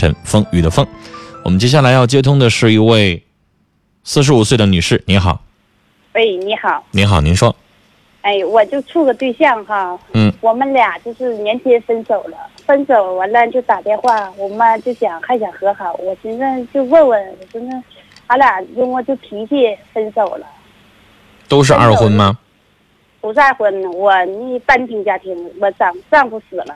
陈风雨的风。我们接下来要接通的是一位四十五岁的女士，你好，喂，你好，你好，您说，哎，我就处个对象哈，嗯，我们俩就是年前分手了，分手完了就打电话，我妈就想还想和好，我寻思就问问，我寻思，俺俩因为就脾气分手了，都是二婚吗？不是二婚，我那单亲家庭，我丈丈夫死了，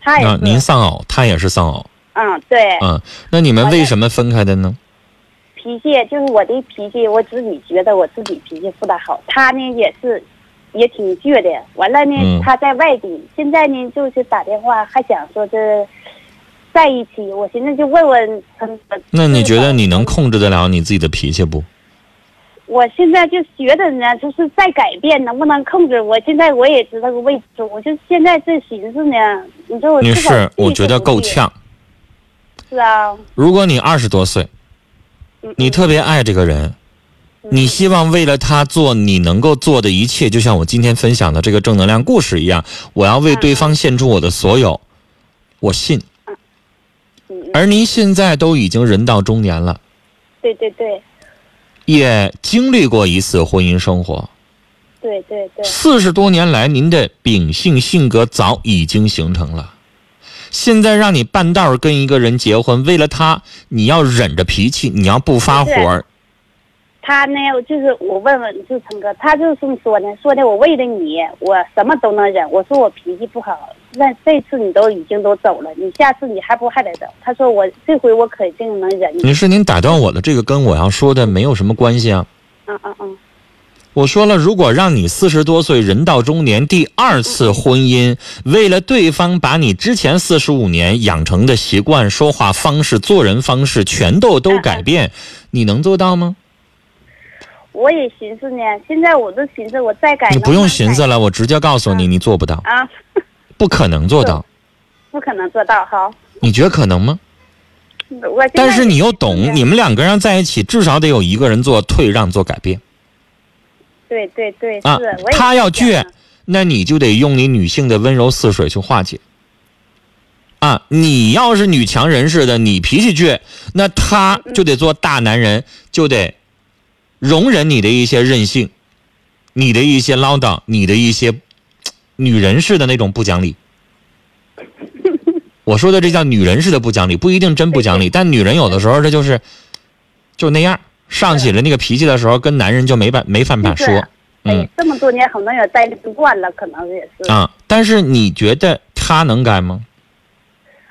他也啊，是，您丧偶，他也是丧偶，嗯，对，嗯，那你们为什么分开的呢？脾气就是我的脾气，我自己觉得我自己脾气不大好，他呢也是，也挺倔的。完了呢，嗯他在外地，现在呢就是打电话，还想说这在一起。我寻思就问问他。那你觉得你能？控制得了你自己的脾气不？我现在就觉得呢，就是在改变，能不能控制？我现在我也知道个位置，我就现在这寻思呢，你说我女自个儿士，我觉得够呛。是啊，如果你二十多岁，嗯你特别爱这个人，你希望为了他做你能够做的一切，就像我今天分享的这个正能量故事一样，我要为对方献出我的所有，我信。而您现在都已经人到中年了，对对对。也经历过一次婚姻生活，对对对，四十多年来，您的秉性性格早已经形成了。现在让你半道儿跟一个人结婚，为了他，你要忍着脾气，你要不发火儿，他呢，就是我问问，就是成哥，他就是这么说的，说的我为了你，我什么都能忍。我说我脾气不好，那这次你都已经都走了，你下次你还不还得走？他说我这回我肯定能忍你。女士，您打断我的这个跟我要说的没有什么关系啊。嗯嗯嗯，我说了，如果让你四十多岁人到中年，第二次婚姻，为了对方把你之前四十五年养成的习惯、说话方式、做人方式全都都改变，你能做到吗？我也寻思呢，现在我都寻思我再改。你不用寻思了，我直接告诉你，你做不到，啊，不可能做到。不可能做到哈。你觉得可能吗？我但是你又懂，你们两个人在一起，至少得有一个人做退让、做改变对对对是，啊他要倔，那你就得用你女性的温柔似水去化解。啊，你要是女强人似的，你脾气倔，那他就得做大男人，就得容忍你的一些任性，你的一些唠叨，你的一些女人似的那种不讲理。我说的这叫女人似的不讲理，不一定真不讲理，但女人有的时候这就是就那样，上起了那个脾气的时候，跟男人就没办没办法说。嗯哎，这么多年可能也待不惯了，可能也是。啊，但是你觉得他能改吗？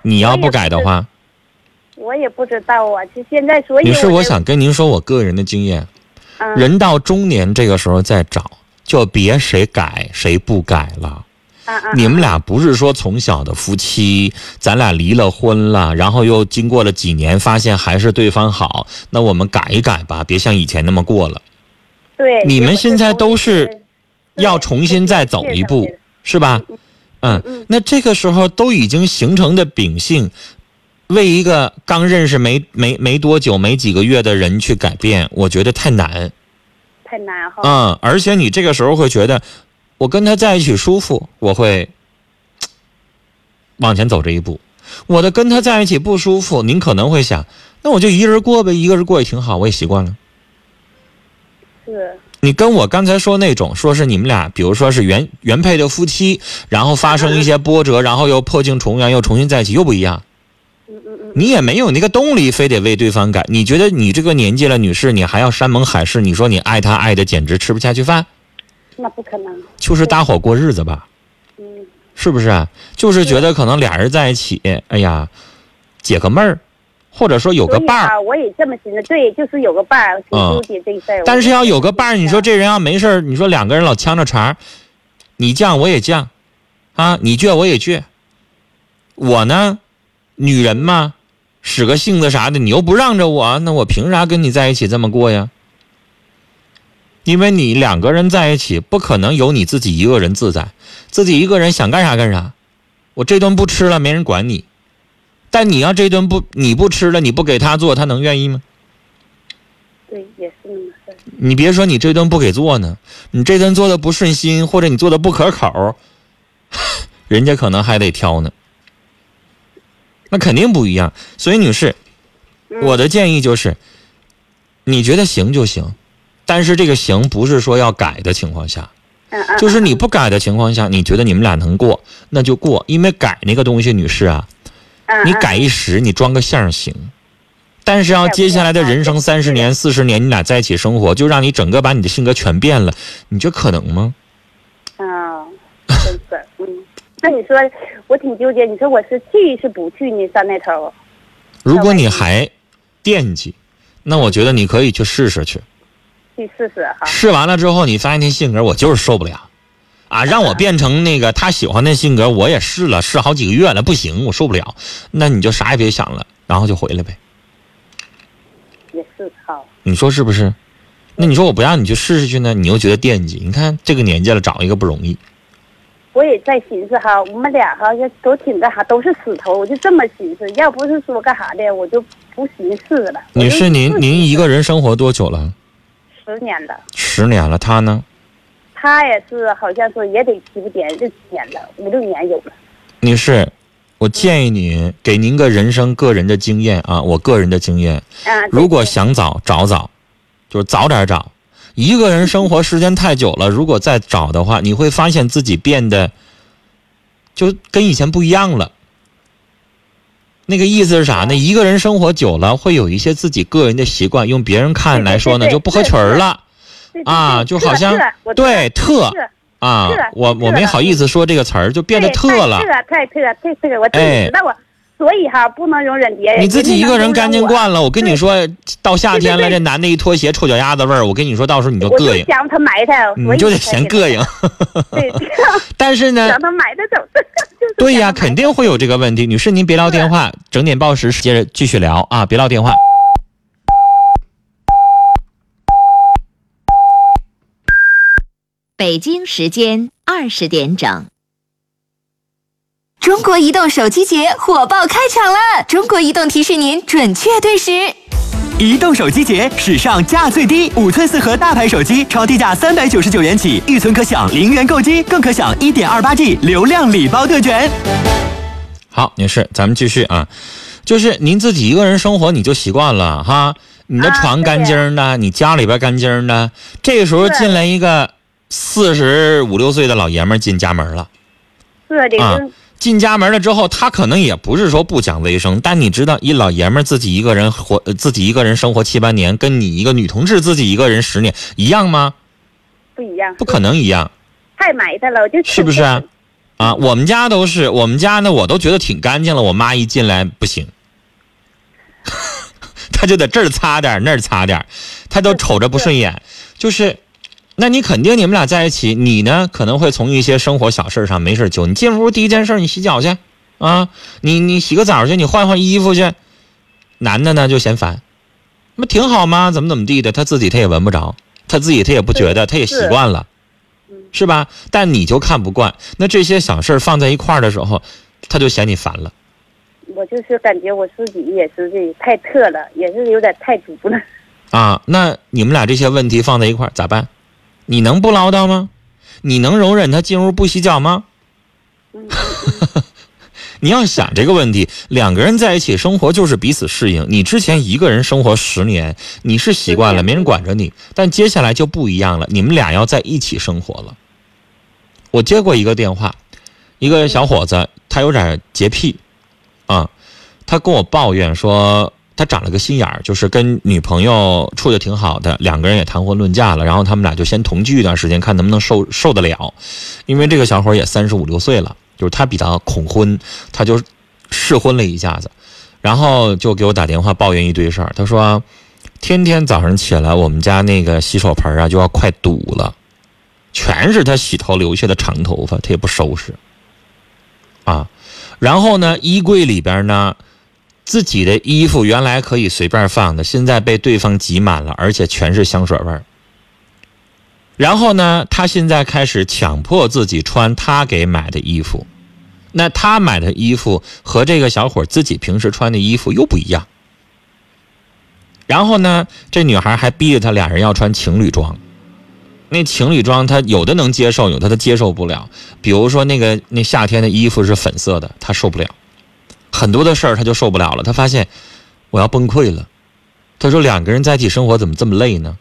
你要不改的话，我也不知道啊，就现在所以女士，就我想跟您说我个人的经验，嗯人到中年这个时候再找，就别谁改谁不改了。嗯嗯你们俩不是说从小的夫妻，咱俩离了婚了，然后又经过了几年，发现还是对方好，那我们改一改吧，别像以前那么过了。对，你们现在都是要重新再走一步，是吧？嗯嗯，那这个时候都已经形成的秉性，为一个刚认识没没没多久、没几个月的人去改变，我觉得太难。太难哈。嗯，而且你这个时候会觉得，我跟他在一起舒服，我会往前走这一步。我的跟他在一起不舒服，您可能会想，那我就一个人过呗，一个人过也挺好，我也习惯了。是，你跟我刚才说那种，说是你们俩，比如说是原原配的夫妻，然后发生一些波折，然后又破镜重圆，又重新在一起，又不一样。嗯嗯嗯，你也没有那个动力，非得为对方改。你觉得你这个年纪了，女士，你还要山盟海誓？你说你爱他爱的简直吃不下去饭，那不可能。就是搭伙过日子吧？嗯，是不是啊？就是觉得可能俩人在一起，哎呀，解个闷儿，或者说有个伴儿。啊，我也这么寻思，对，就是有个伴儿，挺嗯纠结这事儿。但是要有个伴儿，你说这人要没事儿，你说两个人老呛着茬儿，你犟我也犟，啊，你倔我也倔。我呢，女人嘛，使个性子啥的，你又不让着我，那我凭啥跟你在一起这么过呀？因为你两个人在一起，不可能有你自己一个人自在，自己一个人想干啥干啥。我这顿不吃了，没人管你。但你要这顿不你不吃了，你不给他做，他能愿意吗？对，也是那么事儿。你别说你这顿不给做呢，你这顿做的不顺心，或者你做的不可口，人家可能还得挑呢。那肯定不一样。所以，女士，嗯我的建议就是，你觉得行就行，但是这个行不是说要改的情况下，就是你不改的情况下，你觉得你们俩能过，那就过。因为改那个东西，女士啊，嗯你改一时，你装个相儿行。但是要接下来的人生三十年、四十年，你俩在一起生活，就让你整个把你的性格全变了，你觉得可能吗？啊，真是，嗯，那你说我挺纠结，你说我是去是不去呢？上那头如果你还惦记，那我觉得你可以去试试去。去试试哈。试完了之后，你发现那性格我就是受不了，啊，让我变成那个他喜欢的性格，我也试了，试好几个月了，不行，我受不了，那你就啥也别想了，然后就回来呗。也是哈，你说是不是？那你说我不让你去试试去呢，你又觉得惦记。你看这个年纪了，找一个不容易。我也在寻思哈，我们俩哈也都挺干哈，都是死头，我就这么寻思，要不是说干啥的，我就不寻思了。女士，您您一个人生活多久了？十年了，十年了，他呢？他也是好像是也得七八年，六七年了，五六年有了。女士，我建议你给您个人生个人的经验啊，我个人的经验，啊，如果想找找早，就是早点找。一个人生活时间太久了，如果再找的话，你会发现自己变得就跟以前不一样了。那个意思是啥呢？一个人生活久了，会有一些自己个人的习惯，用别人看来说呢，就不合群儿了啊，就好像对特特啊。我我没好意思说这个词儿，就变得特了。太特太特太特，我哎己知道啊。所以哈，不能容忍别人。你自己一个人干净惯了，我跟你说，到夏天了，这男的一脱鞋臭脚丫子味儿，我跟你说，到时候你就膈应，想他埋汰，你就得嫌膈应。对，但是呢想，他埋汰走。就 是对呀，肯定会有这个问题。女士，您别撂电话，整点报时接着继续聊啊，别撂电话。北京时间二十点整。中国移动手机节火爆开场了！中国移动提示您准确对时。移动手机节史上价最低，五寸四核大牌手机超低价三百九十九元起，预存可享零元购机，更可享一点二八 G 流量礼包特权。好，女士，咱们继续啊，就是您自己一个人生活，你就习惯了哈，你的床干净的，你家里边干净的，这个时候进来一个四十五六岁的老爷们儿进家门了。是的，啊就进家门了之后，他可能也不是说不讲卫生，但你知道，一老爷们儿自己一个人活，呃自己一个人生活七八年，跟你一个女同志自己一个人十年一样吗？不一样，不可能一样太埋汰了，我就是不是啊？啊，我们家都是，我们家呢，我都觉得挺干净了。我妈一进来不行，她就在这儿擦点儿那儿擦点儿，她都瞅着不顺眼。就是，那你肯定你们俩在一起，你呢可能会从一些生活小事上没事揪。你进屋第一件事，你洗脚去啊，你你洗个澡去，你换换衣服去。男的呢就嫌烦，那不挺好吗？怎么怎么地的，他自己他也闻不着，他自己他也不觉得，他也习惯了。是吧？但你就看不惯，那这些小事儿放在一块儿的时候，他就嫌你烦了。我就是感觉我自己也是这太特了，也是有点太足了。啊，那你们俩这些问题放在一块儿咋办？你能不唠叨吗？你能容忍他进屋不洗脚吗？你要想这个问题，两个人在一起生活就是彼此适应。你之前一个人生活十年，你是习惯了，没人管着你，但接下来就不一样了，你们俩要在一起生活了。我接过一个电话，一个小伙子，他有点洁癖，啊，他跟我抱怨说，他长了个心眼儿，就是跟女朋友处的挺好的，两个人也谈婚论嫁了，然后他们俩就先同居一段时间，看能不能受受得了。因为这个小伙也三十五六岁了，就是他比较恐婚，他就试婚了一下子，然后就给我打电话抱怨一堆事儿。他说，天天早上起来，我们家那个洗手盆啊就要快堵了，全是他洗头留下的长头发，他也不收拾。啊，然后呢，衣柜里边呢。自己的衣服原来可以随便放的，现在被对方挤满了，而且全是香水味儿。然后呢，他现在开始强迫自己穿他给买的衣服，那他买的衣服和这个小伙自己平时穿的衣服又不一样。然后呢，这女孩还逼着他俩人要穿情侣装，那情侣装他有的能接受，有的他接受不了。比如说那个那夏天的衣服是粉色的，他受不了。很很多的事儿他就受不了了，他发现我要崩溃了。他说两个人在一起生活怎么这么累呢？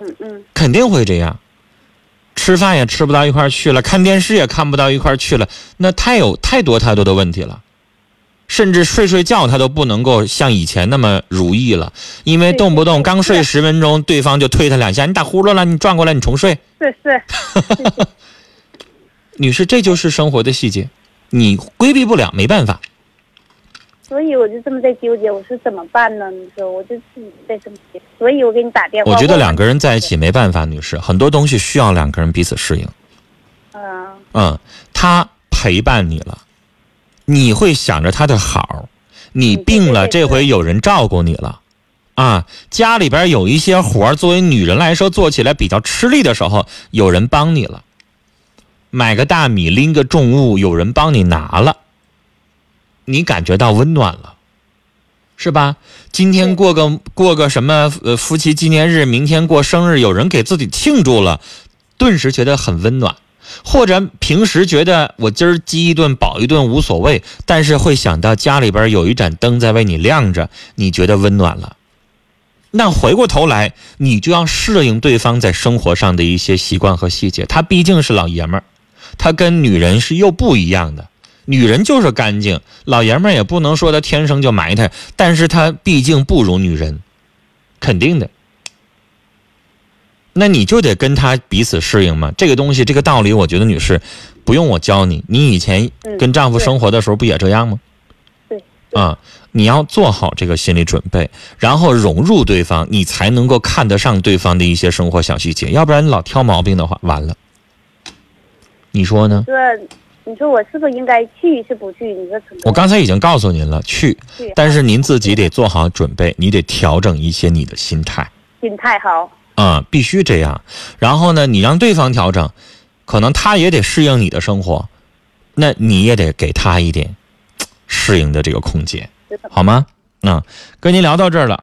嗯嗯，肯定会这样，吃饭也吃不到一块儿去了，看电视也看不到一块儿去了，那太有太多太多的问题了。甚至睡睡觉他都不能够像以前那么如意了，因为动不动刚睡十分钟，对方就推他两下，你打呼噜了，你转过来，你重睡。是是，女士，这就是生活的细节，你规避不了，没办法。所以我就这么在纠结，我说怎么办呢？你说我就自己在这么想，所以我给你打电话。我觉得两个人在一起没办法，女士，很多东西需要两个人彼此适应。嗯嗯，他陪伴你了，你会想着他的好。你病了，这回有人照顾你了，啊，家里边有一些活儿，作为女人来说做起来比较吃力的时候，有人帮你了。买个大米，拎个重物，有人帮你拿了，你感觉到温暖了，是吧？今天过个过个什么呃夫妻纪念日，明天过生日，有人给自己庆祝了，顿时觉得很温暖。或者平时觉得我今儿饥一顿饱一顿无所谓，但是会想到家里边有一盏灯在为你亮着，你觉得温暖了。那回过头来，你就要适应对方在生活上的一些习惯和细节。他毕竟是老爷们儿，他跟女人是又不一样的。女人就是干净，老爷们儿也不能说他天生就埋汰，但是他毕竟不如女人，肯定的。那你就得跟他彼此适应嘛。这个东西，这个道理，我觉得女士不用我教你。你以前嗯跟丈夫生活的时候不也这样吗？对对啊，你要做好这个心理准备，然后融入对方，你才能够看得上对方的一些生活小细节。要不然你老挑毛病的话，完了。你说呢？说你说我是不是应该去是不去？你说陈哥我刚才已经告诉您了，去，去，但是您自己得做好准备，你得调整一些你的心态。心态好，啊、必须这样。然后呢，你让对方调整，可能他也得适应你的生活，那你也得给他一点适应的这个空间，好吗？那、跟您聊到这儿了。